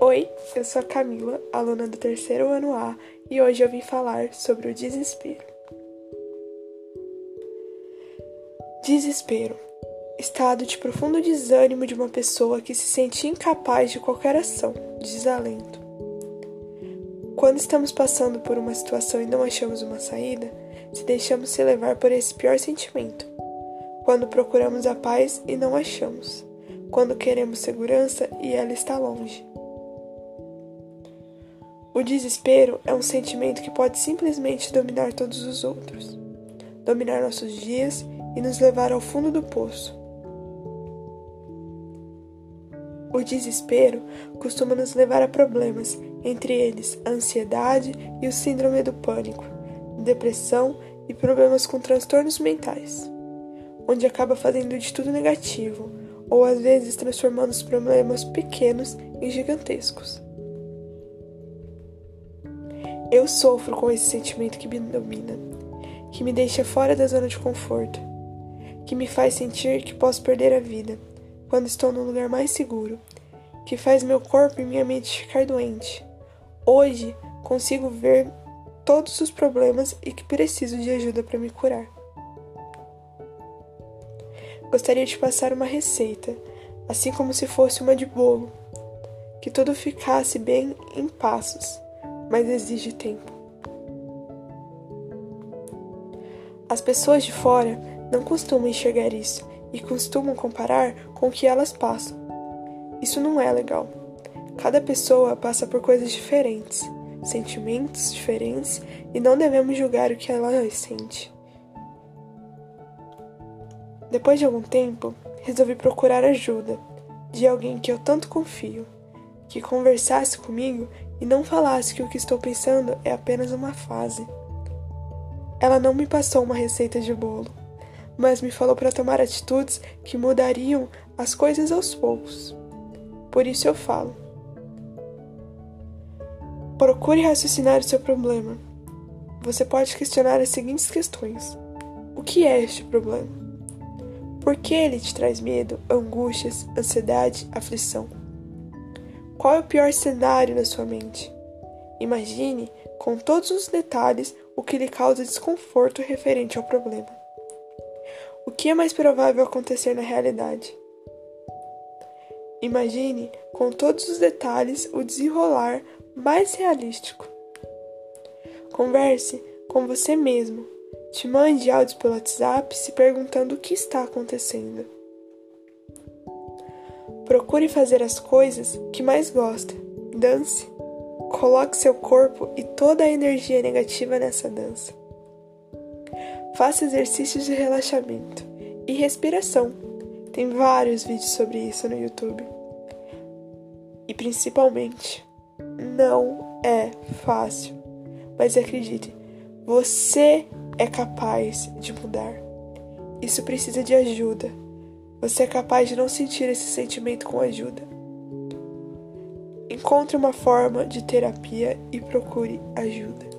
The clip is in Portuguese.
Oi, eu sou a Camila, aluna do terceiro ano A, e hoje eu vim falar sobre o desespero. Desespero estado de profundo desânimo de uma pessoa que se sente incapaz de qualquer ação, desalento. Quando estamos passando por uma situação e não achamos uma saída, se deixamos se levar por esse pior sentimento. Quando procuramos a paz e não achamos. Quando queremos segurança e ela está longe. O desespero é um sentimento que pode simplesmente dominar todos os outros, dominar nossos dias e nos levar ao fundo do poço. O desespero costuma nos levar a problemas, entre eles a ansiedade e o síndrome do pânico, depressão e problemas com transtornos mentais, onde acaba fazendo de tudo negativo, ou às vezes transformando os problemas pequenos em gigantescos. Eu sofro com esse sentimento que me domina, que me deixa fora da zona de conforto, que me faz sentir que posso perder a vida quando estou num lugar mais seguro, que faz meu corpo e minha mente ficar doente. Hoje consigo ver todos os problemas e que preciso de ajuda para me curar. Gostaria de passar uma receita, assim como se fosse uma de bolo, que tudo ficasse bem em passos mas exige tempo. As pessoas de fora não costumam enxergar isso e costumam comparar com o que elas passam. Isso não é legal. Cada pessoa passa por coisas diferentes, sentimentos diferentes e não devemos julgar o que ela sente. Depois de algum tempo, resolvi procurar ajuda de alguém que eu tanto confio, que conversasse comigo e não falasse que o que estou pensando é apenas uma fase. Ela não me passou uma receita de bolo, mas me falou para tomar atitudes que mudariam as coisas aos poucos. Por isso eu falo. Procure raciocinar o seu problema. Você pode questionar as seguintes questões: O que é este problema? Por que ele te traz medo, angústias, ansiedade, aflição? Qual é o pior cenário na sua mente? Imagine com todos os detalhes o que lhe causa desconforto referente ao problema. O que é mais provável acontecer na realidade? Imagine com todos os detalhes o desenrolar mais realístico. Converse com você mesmo. Te mande áudios pelo WhatsApp se perguntando o que está acontecendo. Procure fazer as coisas que mais gosta. Dance. Coloque seu corpo e toda a energia negativa nessa dança. Faça exercícios de relaxamento e respiração. Tem vários vídeos sobre isso no YouTube. E principalmente, não é fácil. Mas acredite, você é capaz de mudar. Isso precisa de ajuda você é capaz de não sentir esse sentimento com ajuda. Encontre uma forma de terapia e procure ajuda.